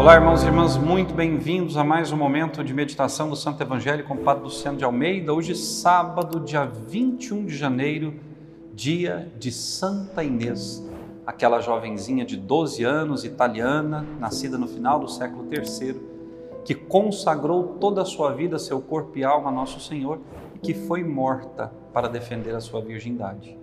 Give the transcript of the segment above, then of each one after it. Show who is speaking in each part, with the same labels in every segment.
Speaker 1: Olá, irmãos e irmãs, muito bem-vindos a mais um momento de meditação do Santo Evangelho com o Padre Luciano de Almeida. Hoje, sábado, dia 21 de janeiro, dia de Santa Inês, aquela jovenzinha de 12 anos, italiana, nascida no final do século III, que consagrou toda a sua vida, seu corpo e alma a Nosso Senhor e que foi morta para defender a sua virgindade.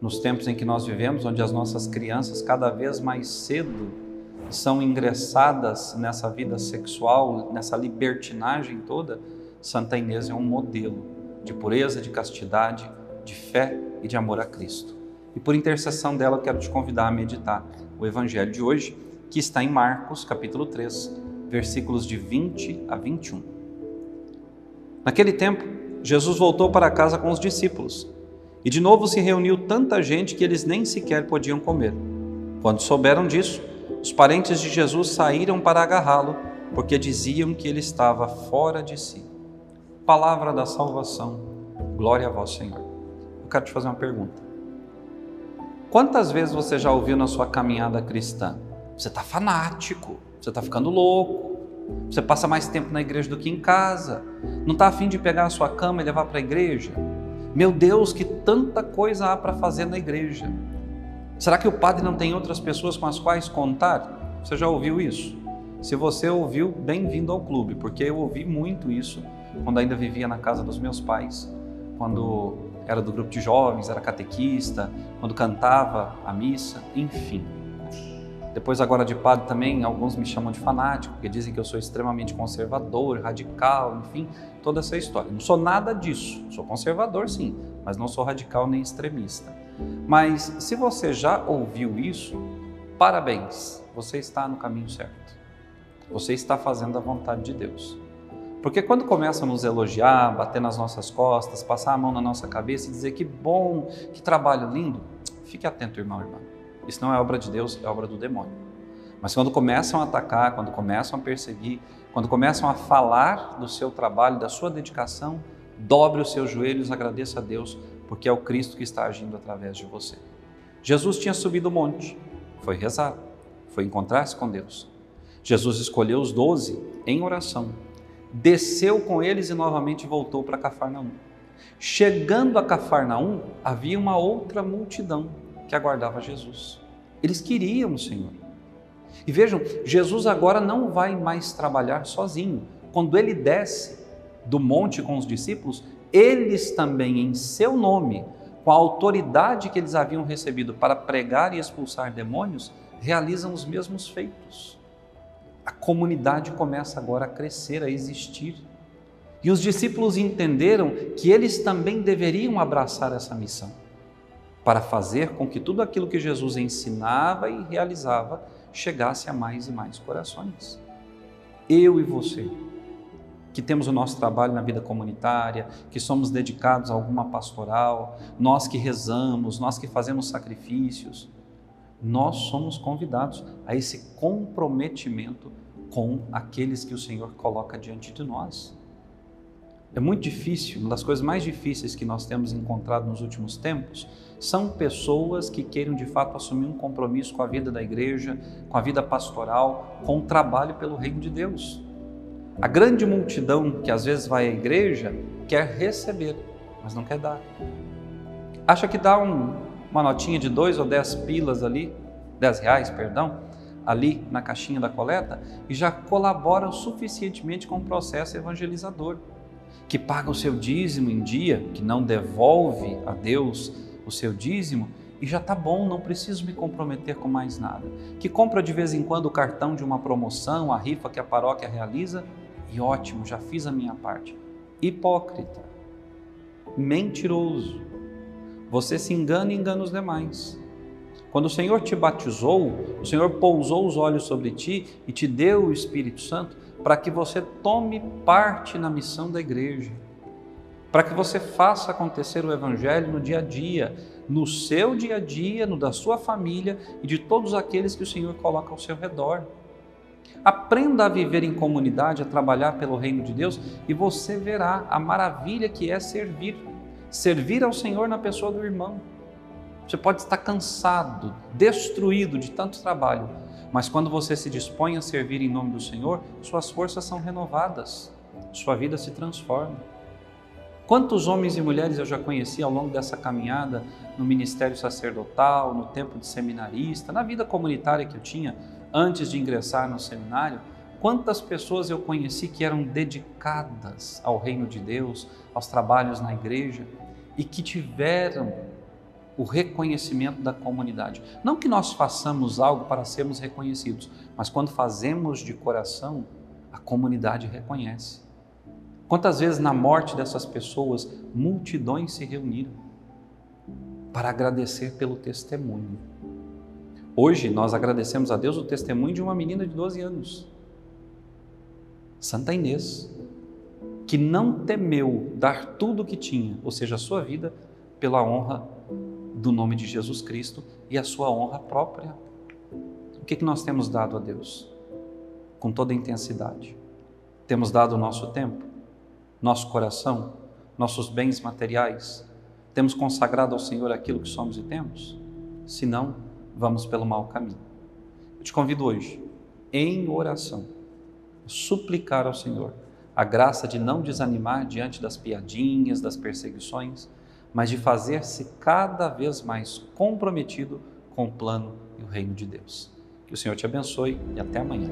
Speaker 1: Nos tempos em que nós vivemos, onde as nossas crianças cada vez mais cedo são ingressadas nessa vida sexual, nessa libertinagem toda, Santa Inês é um modelo de pureza, de castidade, de fé e de amor a Cristo. E por intercessão dela, eu quero te convidar a meditar o evangelho de hoje, que está em Marcos, capítulo 3, versículos de 20 a 21. Naquele tempo, Jesus voltou para casa com os discípulos, e de novo se reuniu tanta gente que eles nem sequer podiam comer. Quando souberam disso, os parentes de Jesus saíram para agarrá-lo, porque diziam que ele estava fora de si. Palavra da salvação, glória a vós, Senhor. Eu quero te fazer uma pergunta. Quantas vezes você já ouviu na sua caminhada cristã? Você está fanático, você está ficando louco, você passa mais tempo na igreja do que em casa, não está afim de pegar a sua cama e levar para a igreja? Meu Deus, que tanta coisa há para fazer na igreja. Será que o padre não tem outras pessoas com as quais contar? Você já ouviu isso? Se você ouviu, bem-vindo ao clube, porque eu ouvi muito isso quando ainda vivia na casa dos meus pais, quando era do grupo de jovens, era catequista, quando cantava a missa, enfim. Depois, agora de padre também, alguns me chamam de fanático, porque dizem que eu sou extremamente conservador, radical, enfim, toda essa história. Não sou nada disso. Sou conservador, sim, mas não sou radical nem extremista. Mas se você já ouviu isso, parabéns, você está no caminho certo. Você está fazendo a vontade de Deus. Porque quando começam a nos elogiar, bater nas nossas costas, passar a mão na nossa cabeça e dizer que bom, que trabalho lindo, fique atento, irmão, irmã. Isso não é obra de Deus, é obra do demônio. Mas quando começam a atacar, quando começam a perseguir, quando começam a falar do seu trabalho, da sua dedicação, dobre os seus joelhos, agradeça a Deus, porque é o Cristo que está agindo através de você. Jesus tinha subido o monte, foi rezar, foi encontrar-se com Deus. Jesus escolheu os doze em oração, desceu com eles e novamente voltou para Cafarnaum. Chegando a Cafarnaum, havia uma outra multidão que aguardava Jesus. Eles queriam o Senhor. E vejam, Jesus agora não vai mais trabalhar sozinho. Quando ele desce do monte com os discípulos, eles também, em seu nome, com a autoridade que eles haviam recebido para pregar e expulsar demônios, realizam os mesmos feitos. A comunidade começa agora a crescer, a existir. E os discípulos entenderam que eles também deveriam abraçar essa missão, para fazer com que tudo aquilo que Jesus ensinava e realizava chegasse a mais e mais corações. Eu e você que temos o nosso trabalho na vida comunitária, que somos dedicados a alguma pastoral, nós que rezamos, nós que fazemos sacrifícios, nós somos convidados a esse comprometimento com aqueles que o Senhor coloca diante de nós. É muito difícil, uma das coisas mais difíceis que nós temos encontrado nos últimos tempos são pessoas que queiram de fato assumir um compromisso com a vida da igreja, com a vida pastoral, com o trabalho pelo reino de Deus. A grande multidão que às vezes vai à igreja quer receber, mas não quer dar. Acha que dá um, uma notinha de dois ou dez pilas ali, dez reais, perdão, ali na caixinha da coleta e já colabora suficientemente com o processo evangelizador. Que paga o seu dízimo em dia, que não devolve a Deus o seu dízimo e já está bom, não preciso me comprometer com mais nada. Que compra de vez em quando o cartão de uma promoção, a rifa que a paróquia realiza e ótimo, já fiz a minha parte. Hipócrita, mentiroso, você se engana e engana os demais. Quando o Senhor te batizou, o Senhor pousou os olhos sobre ti e te deu o Espírito Santo para que você tome parte na missão da igreja, para que você faça acontecer o Evangelho no dia a dia, no seu dia a dia, no da sua família e de todos aqueles que o Senhor coloca ao seu redor. Aprenda a viver em comunidade, a trabalhar pelo reino de Deus e você verá a maravilha que é servir. Servir ao Senhor na pessoa do irmão. Você pode estar cansado, destruído de tanto trabalho, mas quando você se dispõe a servir em nome do Senhor, suas forças são renovadas, sua vida se transforma. Quantos homens e mulheres eu já conheci ao longo dessa caminhada no ministério sacerdotal, no tempo de seminarista, na vida comunitária que eu tinha antes de ingressar no seminário? Quantas pessoas eu conheci que eram dedicadas ao reino de Deus, aos trabalhos na igreja e que tiveram o reconhecimento da comunidade. Não que nós façamos algo para sermos reconhecidos, mas quando fazemos de coração, a comunidade reconhece. Quantas vezes na morte dessas pessoas, multidões se reuniram para agradecer pelo testemunho. Hoje nós agradecemos a Deus o testemunho de uma menina de 12 anos, Santa Inês, que não temeu dar tudo o que tinha, ou seja, a sua vida, pela honra do nome de Jesus Cristo e a sua honra própria. O que, que nós temos dado a Deus? Com toda intensidade. Temos dado o nosso tempo? nosso coração, nossos bens materiais? Temos consagrado ao Senhor aquilo que somos e temos? Se não, vamos pelo mau caminho. Eu te convido hoje, em oração, a suplicar ao Senhor a graça de não desanimar diante das piadinhas, das perseguições, mas de fazer-se cada vez mais comprometido com o plano e o reino de Deus. Que o Senhor te abençoe e até amanhã.